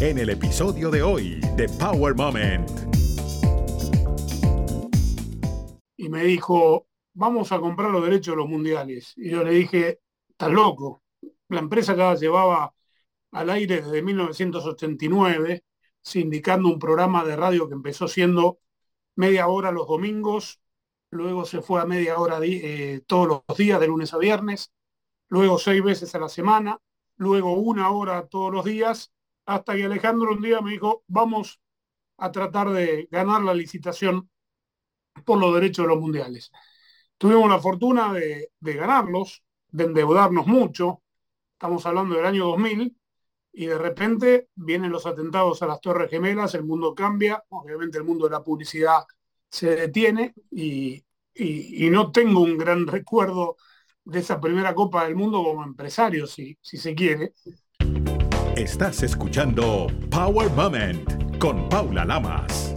en el episodio de hoy de Power Moment. Y me dijo, vamos a comprar los derechos de los mundiales. Y yo le dije, estás loco. La empresa ya llevaba al aire desde 1989, sindicando un programa de radio que empezó siendo media hora los domingos, luego se fue a media hora eh, todos los días, de lunes a viernes, luego seis veces a la semana, luego una hora todos los días, hasta que Alejandro un día me dijo, vamos a tratar de ganar la licitación por los derechos de los mundiales. Tuvimos la fortuna de, ganarlos, de endeudarnos mucho, estamos hablando del año 2000, y de repente vienen los atentados a las Torres Gemelas, el mundo cambia, obviamente el mundo de la publicidad se detiene y, no tengo un gran recuerdo de esa primera Copa del Mundo como empresario, si se quiere. Estás escuchando Power Moment con Paula Lamas.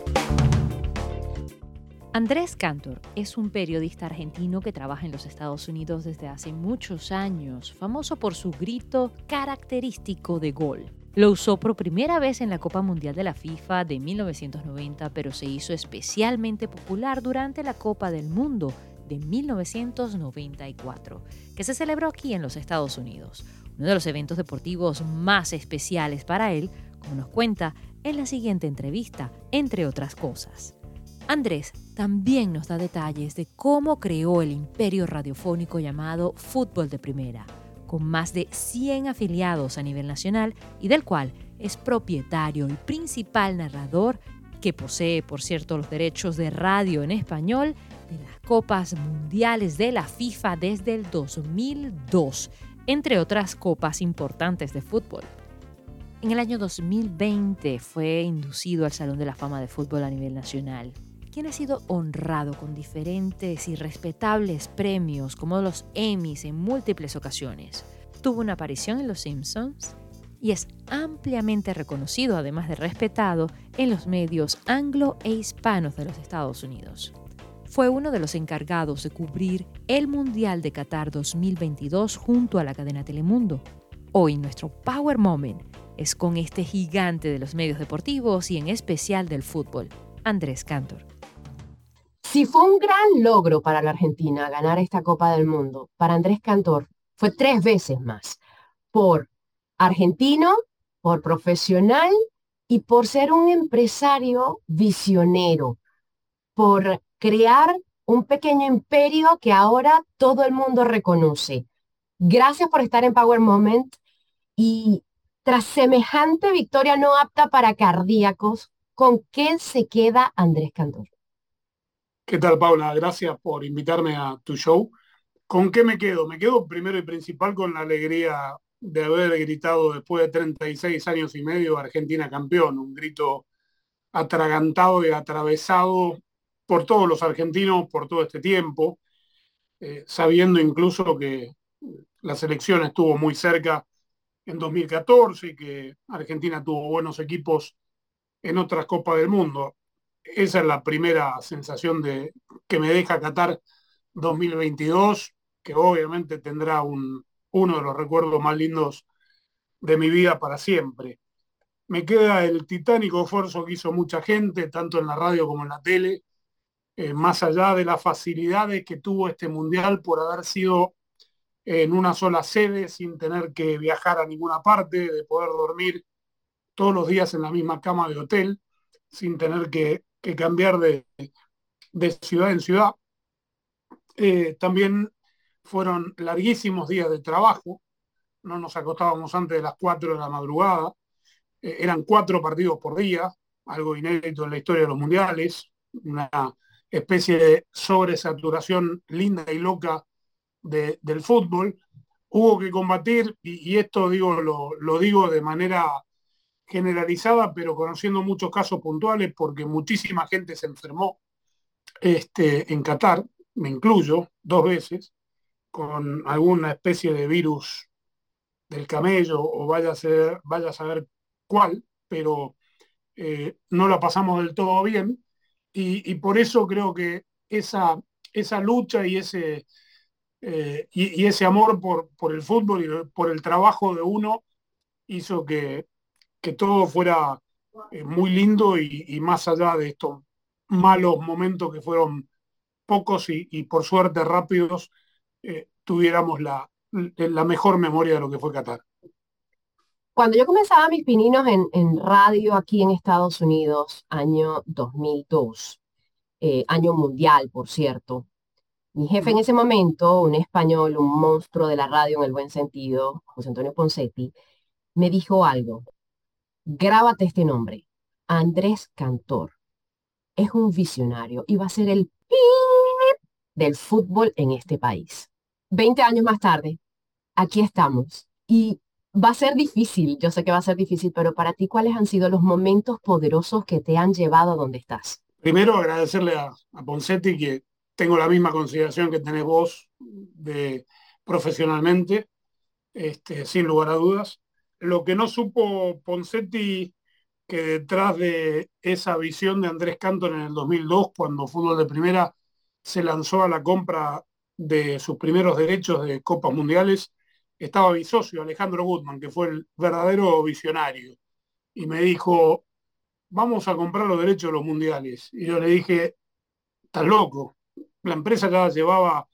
Andrés Cantor es un periodista argentino que trabaja en los Estados Unidos desde hace muchos años, famoso por su grito característico de gol. Lo usó por primera vez en la Copa Mundial de la FIFA de 1990, pero se hizo especialmente popular durante la Copa del Mundo de 1994, que se celebró aquí en los Estados Unidos, uno de los eventos deportivos más especiales para él, como nos cuenta en la siguiente entrevista, entre otras cosas. Andrés también nos da detalles de cómo creó el imperio radiofónico llamado Fútbol de Primera, con más de 100 afiliados a nivel nacional y del cual es propietario y principal narrador que posee, por cierto, los derechos de radio en español de las Copas Mundiales de la FIFA desde el 2002, entre otras copas importantes de fútbol. En el año 2020 fue inducido al Salón de la Fama de Fútbol a nivel nacional quien ha sido honrado con diferentes y respetables premios como los Emmys en múltiples ocasiones. Tuvo una aparición en Los Simpsons y es ampliamente reconocido, además de respetado, en los medios anglo e hispanos de los Estados Unidos. Fue uno de los encargados de cubrir el Mundial de Qatar 2022 junto a la cadena Telemundo. Hoy nuestro Power Moment es con este gigante de los medios deportivos y en especial del fútbol, Andrés Cantor. Si fue un gran logro para la Argentina ganar esta Copa del Mundo, para Andrés Cantor fue tres veces más, por argentino, por profesional y por ser un empresario visionero, por crear un pequeño imperio que ahora todo el mundo reconoce. Gracias por estar en Power Moment y tras semejante victoria no apta para cardíacos, ¿con qué se queda Andrés Cantor? ¿Qué tal, Paula? Gracias por invitarme a tu show. ¿Con qué me quedo? Me quedo primero y principal con la alegría de haber gritado después de 36 años y medio Argentina campeón, un grito atragantado y atravesado por todos los argentinos por todo este tiempo, eh, sabiendo incluso que la selección estuvo muy cerca en 2014 y que Argentina tuvo buenos equipos en otras Copas del Mundo esa es la primera sensación de, que me deja Qatar 2022, que obviamente tendrá un, uno de los recuerdos más lindos de mi vida para siempre. Me queda el titánico esfuerzo que hizo mucha gente, tanto en la radio como en la tele, eh, más allá de las facilidades que tuvo este mundial por haber sido en una sola sede, sin tener que viajar a ninguna parte, de poder dormir todos los días en la misma cama de hotel, sin tener que cambiar de, ciudad en ciudad. Eh, también fueron larguísimos días de trabajo, no nos acostábamos antes de las 4 de la madrugada, eh, eran cuatro partidos por día, algo inédito en la historia de los mundiales, una especie de sobresaturación linda y loca del fútbol. Hubo que combatir, y, esto digo, lo digo de manera generalizada, pero conociendo muchos casos puntuales, porque muchísima gente se enfermó este, en Qatar, me incluyo, dos veces, con alguna especie de virus del camello, o vaya a, ser, vaya a saber cuál, pero eh, no la pasamos del todo bien, y, por eso creo que esa, esa lucha y ese, eh, y, ese amor por, por el fútbol y por el trabajo de uno hizo que, que todo fuera eh, muy lindo y, más allá de estos malos momentos que fueron pocos y, por suerte rápidos, eh, tuviéramos la, la mejor memoria de lo que fue Qatar. Cuando yo comenzaba mis pininos en, en radio aquí en Estados Unidos, año 2002, eh, año mundial, por cierto, mi jefe en ese momento, un español, un monstruo de la radio en el buen sentido, José Antonio Poncetti, me dijo algo. Grábate este nombre. Andrés Cantor. Es un visionario y va a ser el del fútbol en este país. Veinte años más tarde, aquí estamos. Y va a ser difícil, yo sé que va a ser difícil, pero para ti, ¿cuáles han sido los momentos poderosos que te han llevado a donde estás? Primero, agradecerle a, a Poncetti que tengo la misma consideración que tenés vos de, profesionalmente, este, sin lugar a dudas. Lo que no supo Poncetti, que detrás de esa visión de Andrés Cantor en el 2002, cuando Fútbol de Primera se lanzó a la compra de sus primeros derechos de Copas Mundiales, estaba mi socio Alejandro Gutman, que fue el verdadero visionario, y me dijo, vamos a comprar los derechos de los mundiales. Y yo le dije, estás loco. La empresa ya llevaba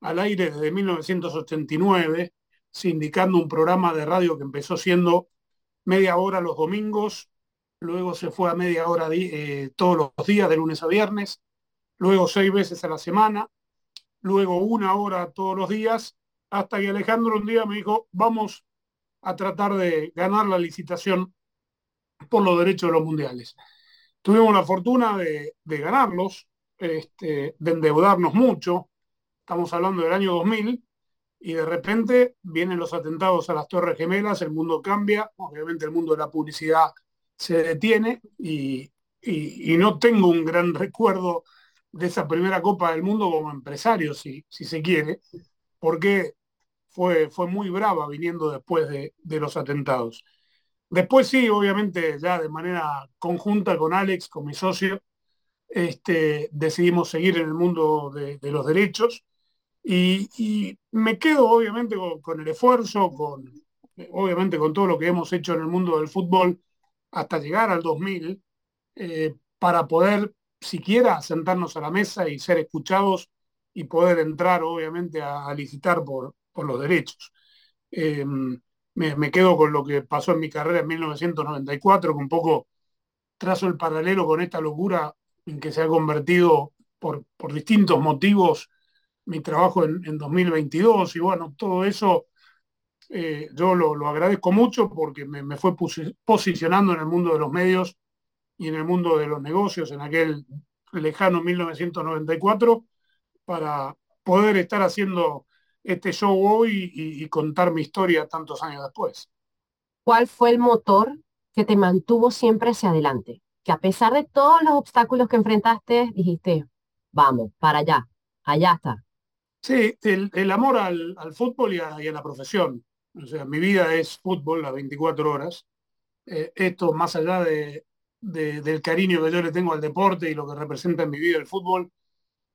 al aire desde 1989, sindicando un programa de radio que empezó siendo media hora los domingos, luego se fue a media hora eh, todos los días, de lunes a viernes, luego seis veces a la semana, luego una hora todos los días hasta que Alejandro un día me dijo, vamos a tratar de ganar la licitación por los derechos de los mundiales. Tuvimos la fortuna de, ganarlos, este, de endeudarnos mucho, estamos hablando del año 2000, y de repente vienen los atentados a las Torres Gemelas, el mundo cambia, obviamente el mundo de la publicidad se detiene y, y, no tengo un gran recuerdo de esa primera Copa del Mundo como empresario, si, si se quiere, porque fue, fue muy brava viniendo después de, los atentados. Después sí, obviamente, ya de manera conjunta con Alex, con mi socio, este, decidimos seguir en el mundo de, los derechos y, me quedo obviamente con, el esfuerzo, con, obviamente con todo lo que hemos hecho en el mundo del fútbol hasta llegar al 2000, eh, para poder siquiera sentarnos a la mesa y ser escuchados y poder entrar obviamente a licitar por, por los derechos. Eh, me, quedo con lo que pasó en mi carrera en 1994, que un poco trazo el paralelo con esta locura en que se ha convertido por, por distintos motivos mi trabajo en, 2022 y bueno, todo eso eh, yo lo, agradezco mucho porque me, me, fue posicionando en el mundo de los medios y en el mundo de los negocios en aquel lejano 1994 para poder estar haciendo este show hoy y, contar mi historia tantos años después. ¿Cuál fue el motor que te mantuvo siempre hacia adelante? Que a pesar de todos los obstáculos que enfrentaste, dijiste, vamos, para allá, allá está. Sí, el, amor al, fútbol y a, la profesión. O sea, mi vida es fútbol las 24 horas. Eh, esto más allá de, del cariño que yo le tengo al deporte y lo que representa en mi vida el fútbol,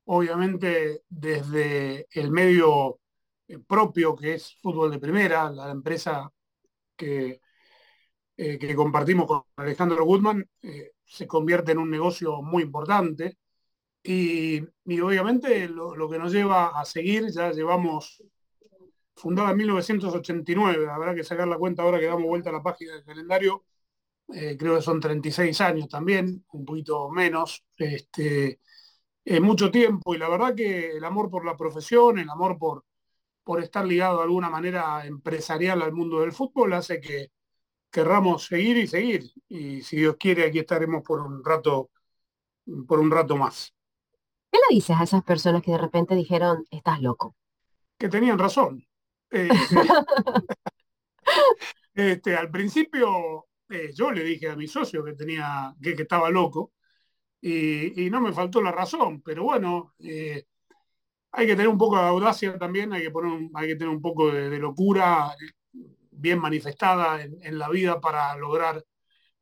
obviamente desde el medio propio que es Fútbol de Primera, la empresa que, eh, que compartimos con Alejandro Goodman, eh, se convierte en un negocio muy importante. Y, obviamente lo, que nos lleva a seguir, ya llevamos fundada en 1989, habrá que sacar la cuenta ahora que damos vuelta a la página del calendario, creo que son 36 años también, un poquito menos, este, mucho tiempo y la verdad que el amor por la profesión, el amor por, por estar ligado de alguna manera empresarial al mundo del fútbol, hace que querramos seguir y seguir. Y si Dios quiere, aquí estaremos por un rato, por un rato más. ¿Qué le dices a esas personas que de repente dijeron, estás loco? Que tenían razón. Eh, este, al principio eh, yo le dije a mi socio que tenía, que, estaba loco, y, no me faltó la razón, pero bueno, eh, hay que tener un poco de audacia también, hay que, tener un poco de, locura bien manifestada en, la vida para lograr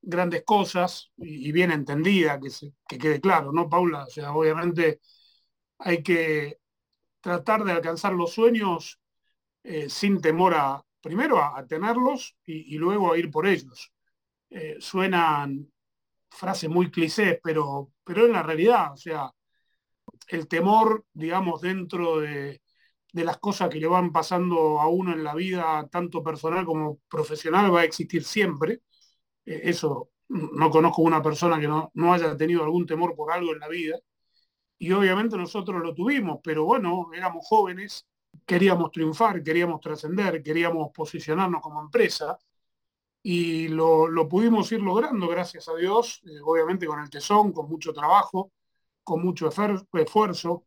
grandes cosas y, bien entendida, que, que quede claro, ¿no, Paula? O sea, obviamente hay que tratar de alcanzar los sueños eh, sin temor a, primero, a, tenerlos y, luego a ir por ellos. eh, suenan frases muy clichés, pero, pero en la realidad, o sea, el temor, digamos, dentro de, de las cosas que le van pasando a uno en la vida, tanto personal como profesional, va a existir siempre. Eh, eso, no conozco una persona que no, no haya tenido algún temor por algo en la vida. Y obviamente nosotros lo tuvimos, pero bueno, éramos jóvenes, queríamos triunfar, queríamos trascender, queríamos posicionarnos como empresa y lo, lo, pudimos ir logrando, gracias a Dios, eh, obviamente con el tesón, con mucho trabajo, con mucho esfuerzo,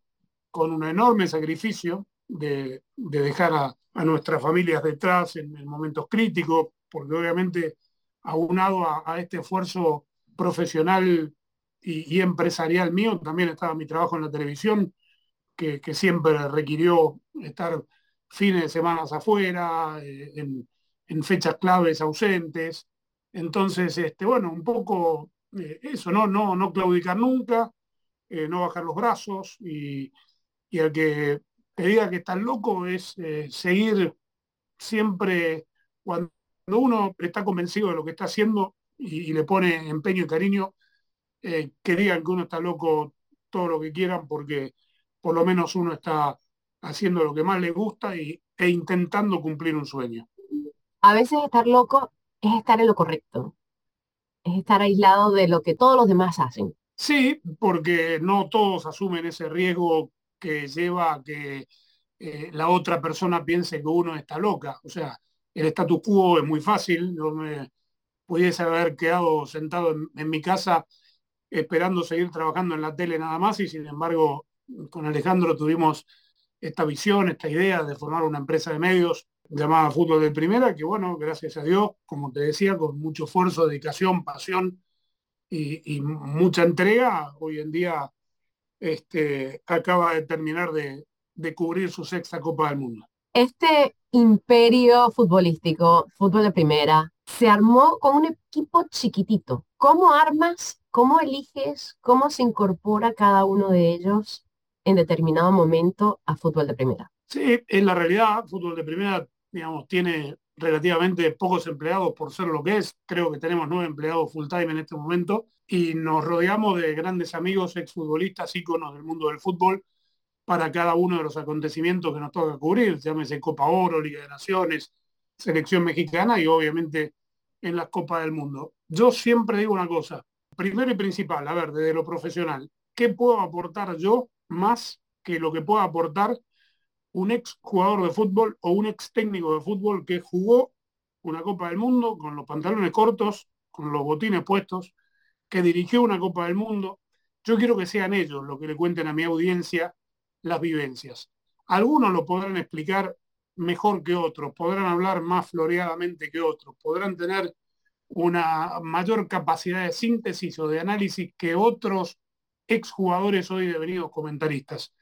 con un enorme sacrificio, de, dejar a, nuestras familias detrás en, momentos críticos, porque obviamente aunado a, este esfuerzo profesional y, empresarial mío, también estaba mi trabajo en la televisión, que, siempre requirió estar fines de semanas afuera, eh, en, fechas claves ausentes. Entonces, este, bueno, un poco eh, eso, ¿no? No, no claudicar nunca, eh, no bajar los brazos y, y el que te diga que estás loco es eh, seguir siempre cuando uno está convencido de lo que está haciendo y, le pone empeño y cariño, eh, que digan que uno está loco todo lo que quieran porque por lo menos uno está haciendo lo que más le gusta y, e intentando cumplir un sueño. A veces estar loco es estar en lo correcto, es estar aislado de lo que todos los demás hacen. Sí, porque no todos asumen ese riesgo que lleva a que eh, la otra persona piense que uno está loca. O sea, el status quo es muy fácil. Yo me pudiese haber quedado sentado en, mi casa esperando seguir trabajando en la tele nada más y sin embargo con Alejandro tuvimos esta visión, esta idea de formar una empresa de medios llamada Fútbol de Primera, que bueno, gracias a Dios, como te decía, con mucho esfuerzo, dedicación, pasión y, y mucha entrega, hoy en día este, acaba de terminar de, cubrir su sexta Copa del Mundo. Este imperio futbolístico, fútbol de primera, se armó con un equipo chiquitito. ¿Cómo armas, cómo eliges, cómo se incorpora cada uno de ellos en determinado momento a fútbol de primera? Sí, en la realidad, fútbol de primera, digamos, tiene relativamente pocos empleados por ser lo que es. Creo que tenemos nueve empleados full time en este momento y nos rodeamos de grandes amigos, exfutbolistas, íconos del mundo del fútbol para cada uno de los acontecimientos que nos toca cubrir, llámese Copa Oro, Liga de Naciones, Selección Mexicana y obviamente en las Copas del Mundo. Yo siempre digo una cosa, primero y principal, a ver, desde lo profesional, ¿qué puedo aportar yo más que lo que pueda aportar un ex jugador de fútbol o un ex técnico de fútbol que jugó una Copa del Mundo con los pantalones cortos, con los botines puestos, que dirigió una Copa del Mundo. Yo quiero que sean ellos los que le cuenten a mi audiencia las vivencias. Algunos lo podrán explicar mejor que otros, podrán hablar más floreadamente que otros, podrán tener una mayor capacidad de síntesis o de análisis que otros exjugadores hoy devenidos comentaristas.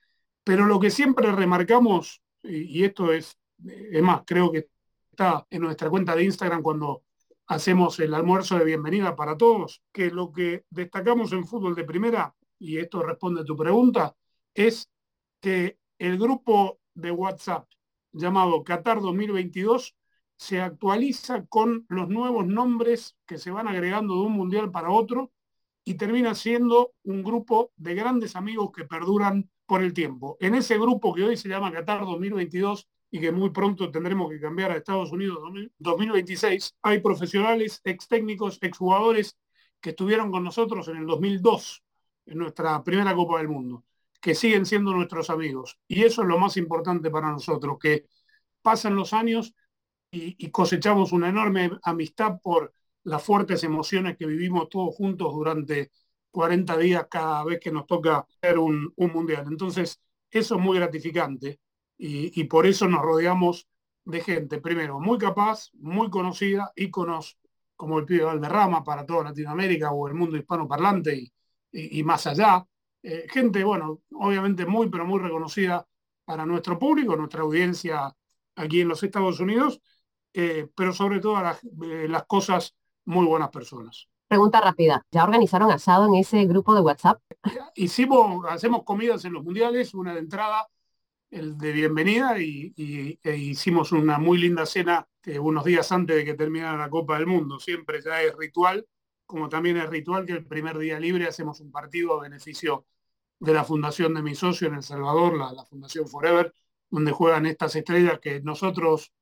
Pero lo que siempre remarcamos, y, esto es, es más, creo que está en nuestra cuenta de Instagram cuando hacemos el almuerzo de bienvenida para todos, que lo que destacamos en fútbol de primera, y esto responde a tu pregunta, es que el grupo de WhatsApp llamado Qatar 2022 se actualiza con los nuevos nombres que se van agregando de un mundial para otro y termina siendo un grupo de grandes amigos que perduran por el tiempo. En ese grupo que hoy se llama Qatar 2022 y que muy pronto tendremos que cambiar a Estados Unidos 2026, hay profesionales, ex técnicos, ex jugadores que estuvieron con nosotros en el 2002, en nuestra primera Copa del Mundo, que siguen siendo nuestros amigos. Y eso es lo más importante para nosotros, que pasan los años y, cosechamos una enorme amistad por las fuertes emociones que vivimos todos juntos durante 40 días cada vez que nos toca hacer un, mundial. Entonces, eso es muy gratificante y, por eso nos rodeamos de gente, primero, muy capaz, muy conocida, íconos como el pibe Valderrama para toda Latinoamérica o el mundo hispanoparlante y, y, más allá. Eh, gente, bueno, obviamente muy, pero muy reconocida para nuestro público, nuestra audiencia aquí en los Estados Unidos, eh, pero sobre todo eh, las cosas, muy buenas personas. Pregunta rápida, ¿ya organizaron asado en ese grupo de WhatsApp? Hicimos, hacemos comidas en los mundiales, una de entrada el de bienvenida y, e hicimos una muy linda cena unos días antes de que terminara la Copa del Mundo. Siempre ya es ritual, como también es ritual que el primer día libre hacemos un partido a beneficio de la fundación de mi socio en El Salvador, la, Fundación Forever, donde juegan estas estrellas que nosotros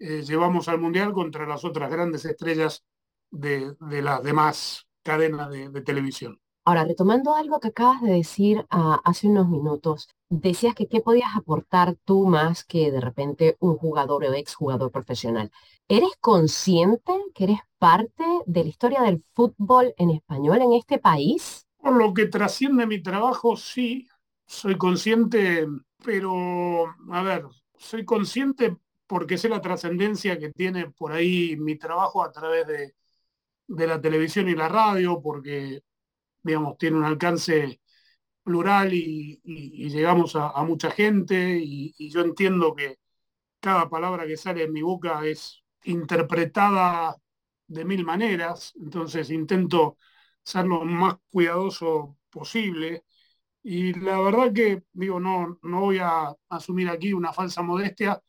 eh, llevamos al Mundial contra las otras grandes estrellas de, las demás cadenas de, televisión. Ahora, retomando algo que acabas de decir ah, hace unos minutos, decías que qué podías aportar tú más que de repente un jugador o exjugador profesional. ¿Eres consciente que eres parte de la historia del fútbol en español en este país? Por lo que trasciende mi trabajo, sí, soy consciente, pero a ver, soy consciente porque sé la trascendencia que tiene por ahí mi trabajo a través de, de la televisión y la radio, porque, digamos, tiene un alcance plural y, llegamos a, mucha gente y, yo entiendo que cada palabra que sale en mi boca es interpretada de mil maneras, entonces intento ser lo más cuidadoso posible. Y la verdad que digo, no, no voy a asumir aquí una falsa modestia,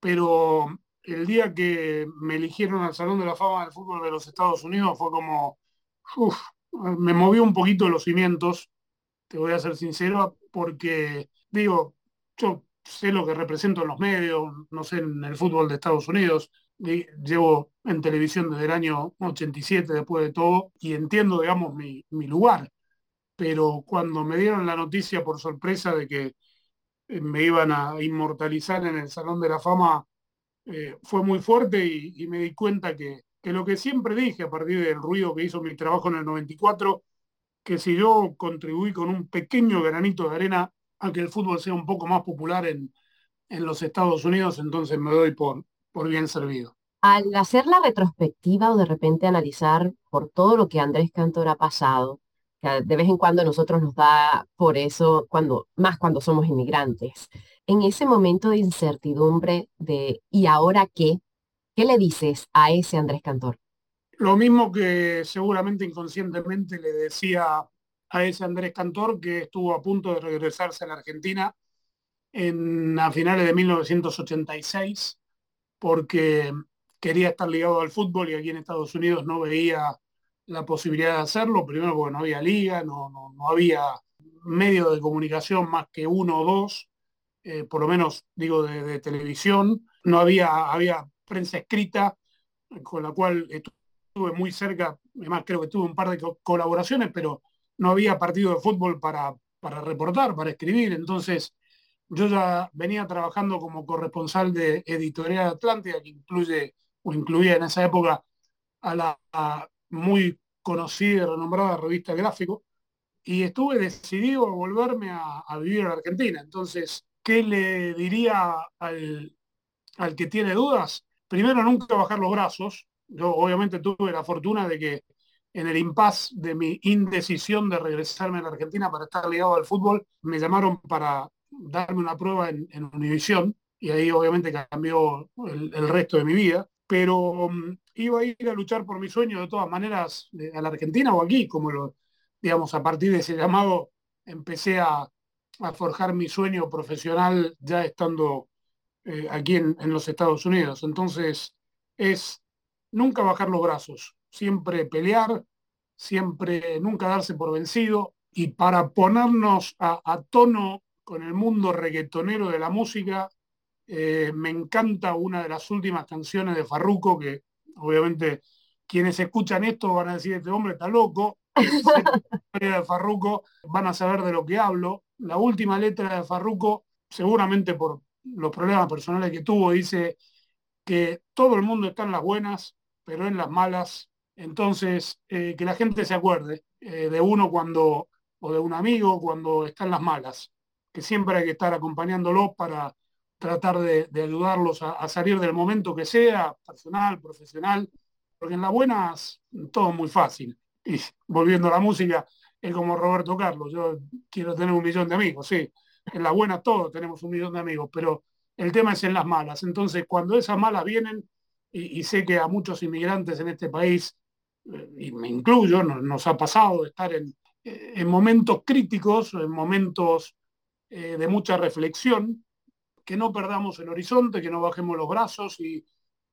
pero el día que me eligieron al Salón de la Fama del Fútbol de los Estados Unidos fue como, me movió un poquito los cimientos te voy a ser sincero, porque digo, yo sé lo que represento en los medios, no sé, en el fútbol de Estados Unidos, llevo en televisión desde el año 87 después de todo y entiendo, digamos, mi, lugar. Pero cuando me dieron la noticia por sorpresa de que eh, me iban a inmortalizar en el Salón de la Fama, eh, fue muy fuerte y, me di cuenta que, que, lo que siempre dije a partir del ruido que hizo mi trabajo en el 94 que si yo contribuí con un pequeño granito de arena a que el fútbol sea un poco más popular en, en los Estados Unidos, entonces me doy por, por bien servido. Al hacer la retrospectiva o de repente analizar por todo lo que Andrés Cantor ha pasado, de vez en cuando a nosotros nos da por eso, cuando, más cuando somos inmigrantes, en ese momento de incertidumbre de ¿y ahora qué? ¿Qué le dices a ese Andrés Cantor? Lo mismo que seguramente inconscientemente le decía a ese Andrés Cantor que estuvo a punto de regresarse a la Argentina en, a finales de 1986 porque quería estar ligado al fútbol y aquí en Estados Unidos no veía la posibilidad de hacerlo, primero porque no había liga, no, no, había medio de comunicación más que uno o dos, eh, por lo menos digo de, televisión, no había, había prensa escrita con la cual estuve muy cerca, además creo que tuve un par de colaboraciones, pero no había partido de fútbol para, para reportar, para escribir. Entonces, yo ya venía trabajando como corresponsal de Editorial Atlántida, que incluye o incluía en esa época a la muy conocida y renombrada revista Gráfico, y estuve decidido a volverme a, a, vivir en Argentina. Entonces, ¿qué le diría al, al que tiene dudas? Primero, nunca bajar los brazos, yo obviamente tuve la fortuna de que en el impasse de mi indecisión de regresarme a la Argentina para estar ligado al fútbol, me llamaron para darme una prueba en, en Univisión y ahí obviamente cambió el, resto de mi vida, pero mm, iba a ir a luchar por mi sueño de todas maneras a la Argentina o aquí, como lo, digamos, a partir de ese llamado empecé a, forjar mi sueño profesional ya estando eh, aquí en, en los Estados Unidos. Entonces es nunca bajar los brazos, siempre pelear, siempre nunca darse por vencido y para ponernos a, tono con el mundo reggaetonero de la música, eh, me encanta una de las últimas canciones de Farruco, que obviamente quienes escuchan esto van a decir, este hombre está loco, de Farruco van a saber de lo que hablo. La última letra de Farruco, seguramente por los problemas personales que tuvo, dice que todo el mundo está en las buenas, pero en las malas. Entonces, eh, que la gente se acuerde eh, de uno cuando, o de un amigo cuando está en las malas, que siempre hay que estar acompañándolos para tratar de, ayudarlos a, salir del momento que sea, personal, profesional, porque en las buenas todo muy fácil. Y volviendo a la música, es como Roberto Carlos, yo quiero tener un millón de amigos, sí, en las buenas todos tenemos un millón de amigos, pero el tema es en las malas. Entonces, cuando esas malas vienen, y, sé que a muchos inmigrantes en este país, eh, y me incluyo, nos, ha pasado de estar en, eh, en momentos críticos, en momentos eh, de mucha reflexión, que no perdamos el horizonte, que no bajemos los brazos y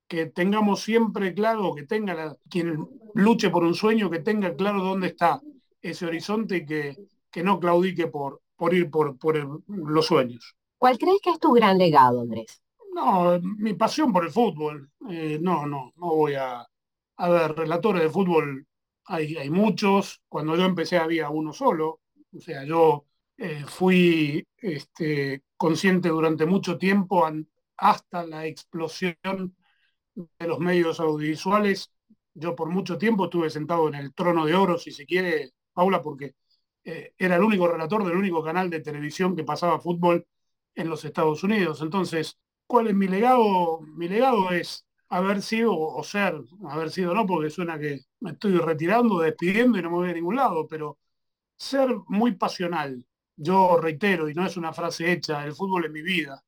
que tengamos siempre claro, que tenga quien luche por un sueño, que tenga claro dónde está ese horizonte y que, que no claudique por, por ir por, por los sueños. ¿Cuál crees que es tu gran legado, Andrés? No, mi pasión por el fútbol. Eh, no, no, no voy a... A ver, relatores de fútbol hay, hay muchos. Cuando yo empecé había uno solo. O sea, yo eh, fui este, consciente durante mucho tiempo hasta la explosión de los medios audiovisuales. Yo por mucho tiempo estuve sentado en el trono de oro, si se quiere, Paula, porque eh, era el único relator del único canal de televisión que pasaba fútbol en los Estados Unidos. Entonces, ¿cuál es mi legado? Mi legado es haber sido o ser, haber sido no, porque suena que me estoy retirando, despidiendo y no me voy a ningún lado, pero ser muy pasional. Yo reitero, y no es una frase hecha, el fútbol es mi vida.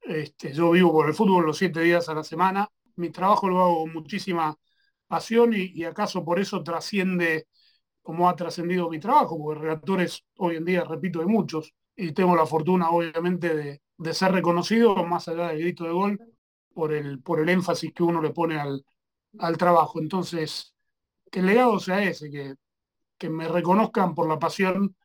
Este, yo vivo por el fútbol los siete días a la semana mi trabajo lo hago con muchísima pasión y, acaso por eso trasciende como ha trascendido mi trabajo, porque relatores hoy en día, repito, hay muchos, y tengo la fortuna obviamente de, de, ser reconocido más allá del grito de gol por el, por el énfasis que uno le pone al, al trabajo. Entonces, que el legado sea ese, que, que me reconozcan por la pasión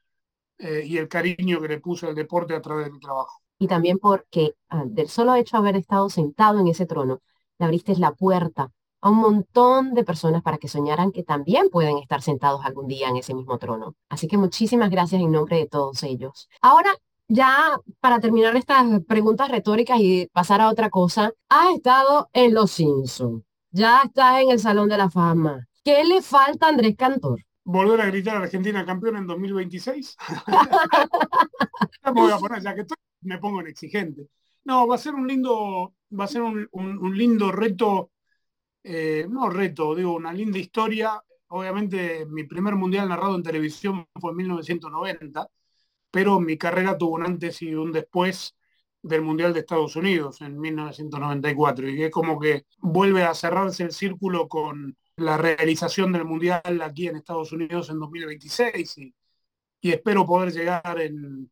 eh, y el cariño que le puse al deporte a través de mi trabajo. Y también porque ah, del solo hecho de haber estado sentado en ese trono, le abriste la puerta a un montón de personas para que soñaran que también pueden estar sentados algún día en ese mismo trono. Así que muchísimas gracias en nombre de todos ellos. Ahora, ya para terminar estas preguntas retóricas y pasar a otra cosa, has estado en Los Simpsons, ya estás en el Salón de la Fama. ¿Qué le falta Andrés Cantor? Volver a gritar a Argentina campeón en 2026. me voy a poner, ya que estoy, me pongo en exigente. No, va a ser un lindo, va a ser un, lindo reto, eh, no reto, digo, una linda historia. Obviamente mi primer mundial narrado en televisión fue en 1990, pero mi carrera tuvo un antes y un después del Mundial de Estados Unidos en 1994 y es como que vuelve a cerrarse el círculo con la realización del Mundial aquí en Estados Unidos en 2026 y espero poder llegar en,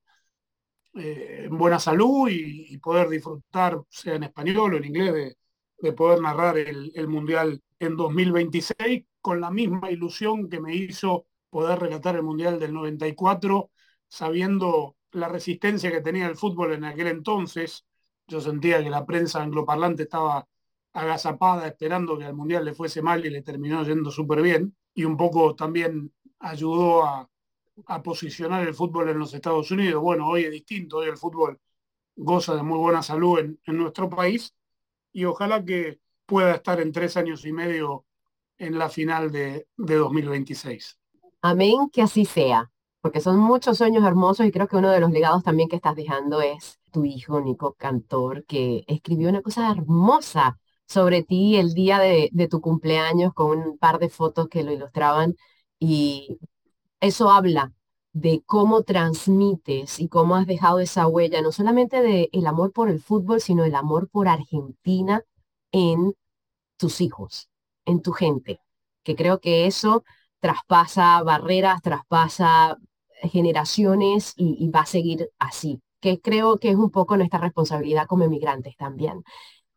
eh, en buena salud y, poder disfrutar, sea en español o en inglés, de, poder narrar el, el, Mundial en 2026 con la misma ilusión que me hizo poder relatar el Mundial del 94, sabiendo la resistencia que tenía el fútbol en aquel entonces. Yo sentía que la prensa angloparlante estaba agazapada esperando que al Mundial le fuese mal y le terminó yendo súper bien. Y un poco también ayudó a, a posicionar el fútbol en los Estados Unidos. Bueno, hoy es distinto, hoy el fútbol goza de muy buena salud en, nuestro país y ojalá que pueda estar en tres años y medio en la final de, de 2026. Amén, que así sea, porque son muchos sueños hermosos y creo que uno de los legados también que estás dejando es tu hijo Nico Cantor, que escribió una cosa hermosa sobre ti el día de, tu cumpleaños con un par de fotos que lo ilustraban y eso habla de cómo transmites y cómo has dejado esa huella, no solamente de el amor por el fútbol, sino el amor por Argentina en tus hijos, en tu gente, que creo que eso traspasa barreras, traspasa generaciones y va a seguir así, que creo que es un poco nuestra responsabilidad como emigrantes también.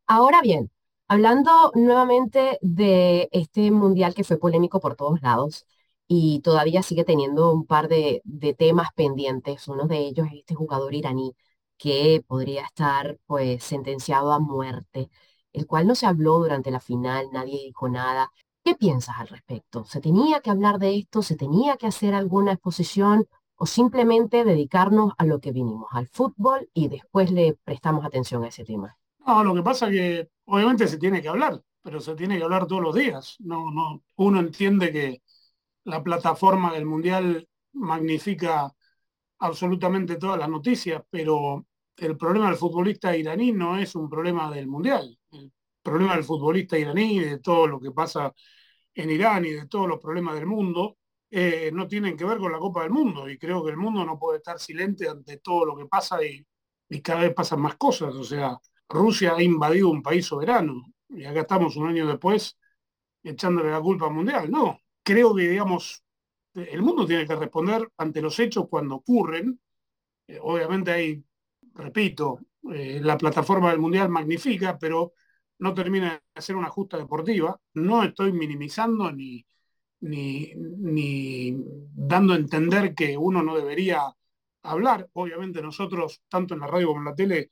Ahora bien, hablando nuevamente de este mundial que fue polémico por todos lados, y todavía sigue teniendo un par de, temas pendientes. Uno de ellos es este jugador iraní que podría estar pues sentenciado a muerte, el cual no se habló durante la final, nadie dijo nada. ¿Qué piensas al respecto? ¿Se tenía que hablar de esto? ¿Se tenía que hacer alguna exposición? ¿O simplemente dedicarnos a lo que vinimos, al fútbol, y después le prestamos atención a ese tema? No, lo que pasa es que obviamente se tiene que hablar, pero se tiene que hablar todos los días. No, no, uno entiende que, la plataforma del Mundial magnifica absolutamente todas las noticias, pero el problema del futbolista iraní no es un problema del Mundial. El problema del futbolista iraní, de todo lo que pasa en Irán y de todos los problemas del mundo, eh, no tienen que ver con la Copa del Mundo. Y creo que el mundo no puede estar silente ante todo lo que pasa y, y cada vez pasan más cosas. O sea, Rusia ha invadido un país soberano y acá estamos un año después echándole la culpa al Mundial. No, creo que, digamos, el mundo tiene que responder ante los hechos cuando ocurren. Eh, obviamente hay, repito, Eh, la plataforma del Mundial magnifica, pero no termina de ser una justa deportiva. No estoy minimizando ni, ni, ni dando a entender que uno no debería hablar. Obviamente nosotros, tanto en la radio como en la tele,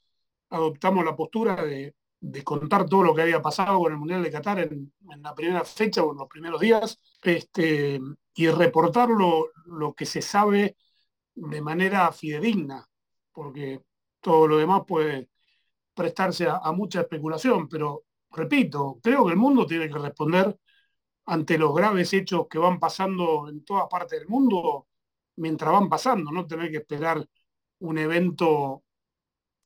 adoptamos la postura de, contar todo lo que había pasado con el Mundial de Qatar en, la primera fecha o en los primeros días, este, y reportar lo, que se sabe de manera fidedigna, porque todo lo demás puede prestarse a, mucha especulación, pero repito, creo que el mundo tiene que responder ante los graves hechos que van pasando en toda parte del mundo mientras van pasando, no tener que esperar un evento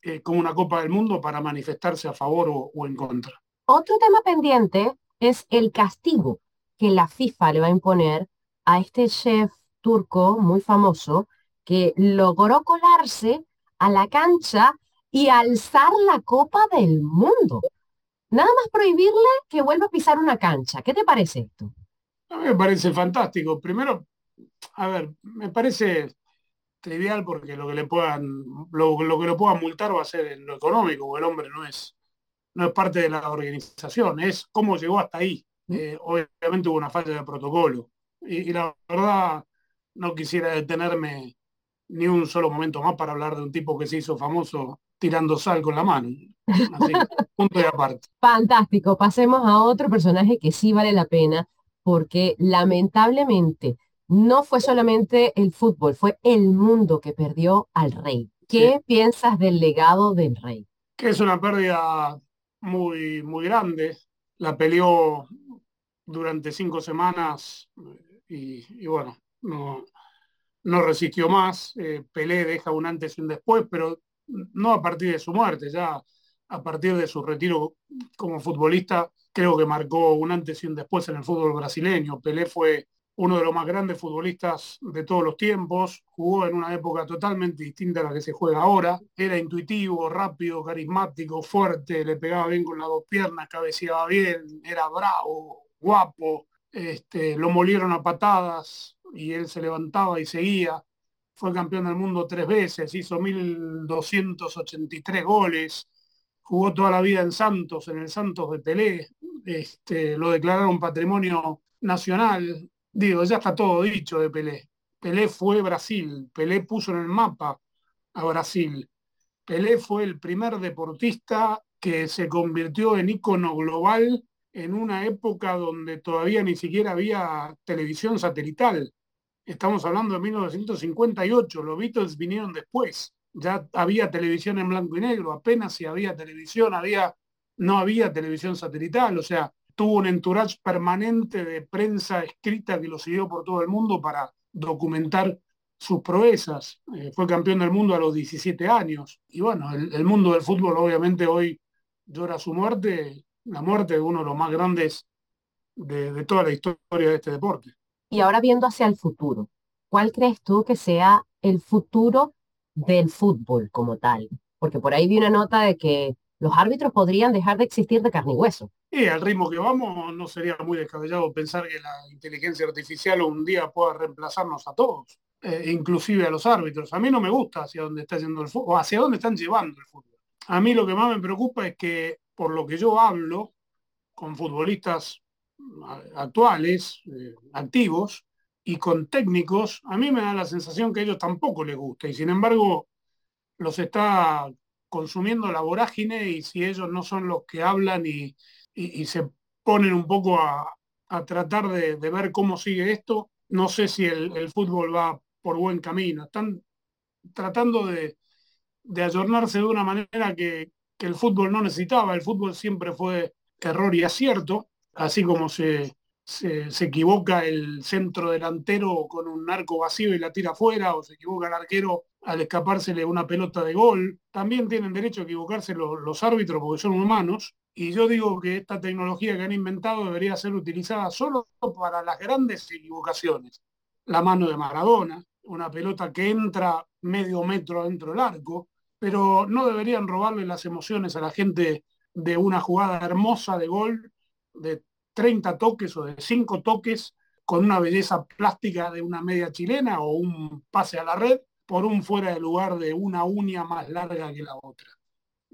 eh, como una Copa del Mundo para manifestarse a favor o, en contra. Otro tema pendiente es el castigo que la FIFA le va a imponer a este chef turco muy famoso que logró colarse a la cancha y alzar la Copa del Mundo. Nada más prohibirle que vuelva a pisar una cancha. ¿Qué te parece esto? A mí me parece fantástico. Primero, a ver, me parece trivial porque lo que le puedan, lo, que lo puedan multar va a ser en lo económico, el hombre no es, no es parte de la organización, es cómo llegó hasta ahí. Eh, obviamente hubo una falla de protocolo. Y, la verdad, no quisiera detenerme ni un solo momento más para hablar de un tipo que se hizo famoso tirando sal con la mano. Así, punto de aparte. Fantástico. Pasemos a otro personaje que sí vale la pena, porque lamentablemente no fue solamente el fútbol, fue el mundo que perdió al rey. ¿Qué piensas del legado del rey? Que es una pérdida muy, muy grande. La peleó durante cinco semanas y, bueno, no, no resistió más. Eh, Pelé deja un antes y un después, pero no a partir de su muerte, ya a partir de su retiro como futbolista, creo que marcó un antes y un después en el fútbol brasileño. Pelé fue uno de los más grandes futbolistas de todos los tiempos, jugó en una época totalmente distinta a la que se juega ahora, era intuitivo, rápido, carismático, fuerte, le pegaba bien con las dos piernas, cabeceaba bien, era bravo, guapo, este, lo molieron a patadas y él se levantaba y seguía, fue campeón del mundo tres veces, hizo 1.283 goles, jugó toda la vida en Santos, en el Santos de Pelé, este, lo declararon patrimonio nacional, digo, ya está todo dicho de Pelé. Pelé fue Brasil, Pelé puso en el mapa a Brasil. Pelé fue el primer deportista que se convirtió en ícono global en una época donde todavía ni siquiera había televisión satelital. Estamos hablando de 1958, los Beatles vinieron después. Ya había televisión en blanco y negro, apenas si había televisión, había, no había televisión satelital, o sea, tuvo un entourage permanente de prensa escrita que lo siguió por todo el mundo para documentar sus proezas. Eh, fue campeón del mundo a los 17 años. Y bueno, el, mundo del fútbol obviamente hoy llora su muerte, la muerte de uno de los más grandes de, de toda la historia de este deporte. Y ahora viendo hacia el futuro, ¿cuál crees tú que sea el futuro del fútbol como tal? Porque por ahí vi una nota de que los árbitros podrían dejar de existir de carne y hueso. Y al ritmo que vamos, no sería muy descabellado pensar que la inteligencia artificial un día pueda reemplazarnos a todos, eh, inclusive a los árbitros. A mí no me gusta hacia dónde está yendo el fútbol, o hacia dónde están llevando el fútbol. A mí lo que más me preocupa es que, por lo que yo hablo con futbolistas actuales, eh, activos, y con técnicos, a mí me da la sensación que a ellos tampoco les gusta, y sin embargo los está consumiendo la vorágine y si ellos no son los que hablan y, se ponen un poco a, tratar de, ver cómo sigue esto, no sé si el, fútbol va por buen camino. Están tratando de, de ayornarse de una manera que, que, el fútbol no necesitaba. El fútbol siempre fue error y acierto, así como se, se, equivoca el centro delantero con un arco vacío y la tira afuera, o se equivoca el arquero al escapársele una pelota de gol. También tienen derecho a equivocarse los, árbitros porque son humanos. Y yo digo que esta tecnología que han inventado debería ser utilizada solo para las grandes equivocaciones. La mano de Maradona, una pelota que entra medio metro dentro del arco, pero no deberían robarle las emociones a la gente de una jugada hermosa de gol de 30 toques o de 5 toques con una belleza plástica de una media chilena o un pase a la red por un fuera de lugar de una uña más larga que la otra.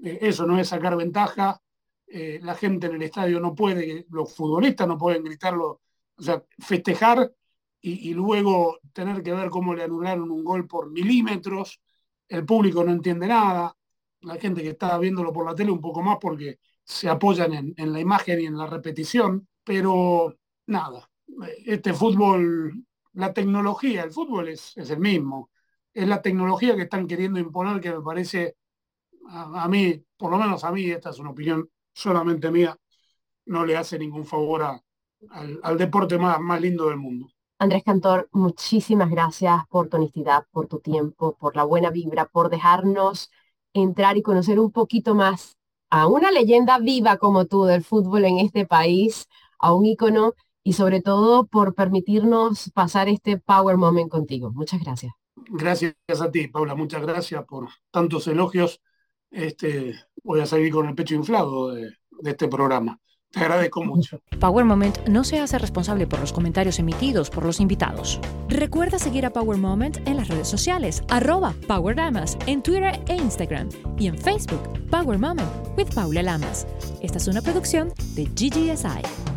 eh, eso no es sacar ventaja, eh, la gente en el estadio no puede, los futbolistas no pueden gritarlo, o sea, festejar y, luego tener que ver cómo le anularon un gol por milímetros, el público no entiende nada, la gente que está viéndolo por la tele un poco más porque se apoyan en la imagen y en la repetición, pero nada, este fútbol, la tecnología, el fútbol es, es el mismo, es la tecnología que están queriendo imponer que me parece, a, mí, por lo menos a mí, esta es una opinión solamente mía, no le hace ningún favor a, al, al, deporte más, más lindo del mundo. Andrés Cantor, muchísimas gracias por tu honestidad, por tu tiempo, por la buena vibra, por dejarnos entrar y conocer un poquito más a una leyenda viva como tú del fútbol en este país, a un ícono y sobre todo por permitirnos pasar este Power Moment contigo. Muchas gracias. Gracias a ti, Paula. Muchas gracias por tantos elogios. Este, voy a seguir con el pecho inflado de, de este programa. Te agradezco mucho. Power Moment no se hace responsable por los comentarios emitidos por los invitados. Recuerda seguir a Power Moment en las redes sociales, arroba Power Lamas, en Twitter e Instagram, y en Facebook, Power Moment with Paula Lamas. Esta es una producción de GGSI.